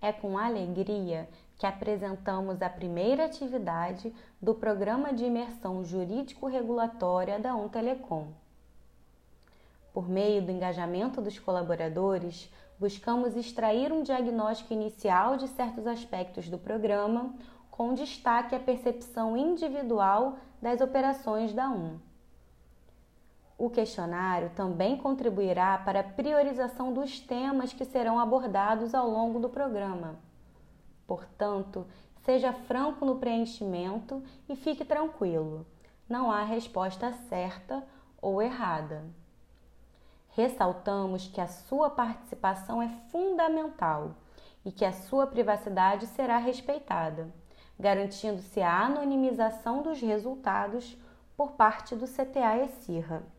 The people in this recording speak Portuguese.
é com alegria que apresentamos a primeira atividade do Programa de Imersão Jurídico-Regulatória da Telecom. Por meio do engajamento dos colaboradores, buscamos extrair um diagnóstico inicial de certos aspectos do programa, com destaque à percepção individual das operações da UM. O questionário também contribuirá para a priorização dos temas que serão abordados ao longo do programa. Portanto, seja franco no preenchimento e fique tranquilo. Não há resposta certa ou errada. Ressaltamos que a sua participação é fundamental e que a sua privacidade será respeitada, garantindo-se a anonimização dos resultados por parte do CTA e.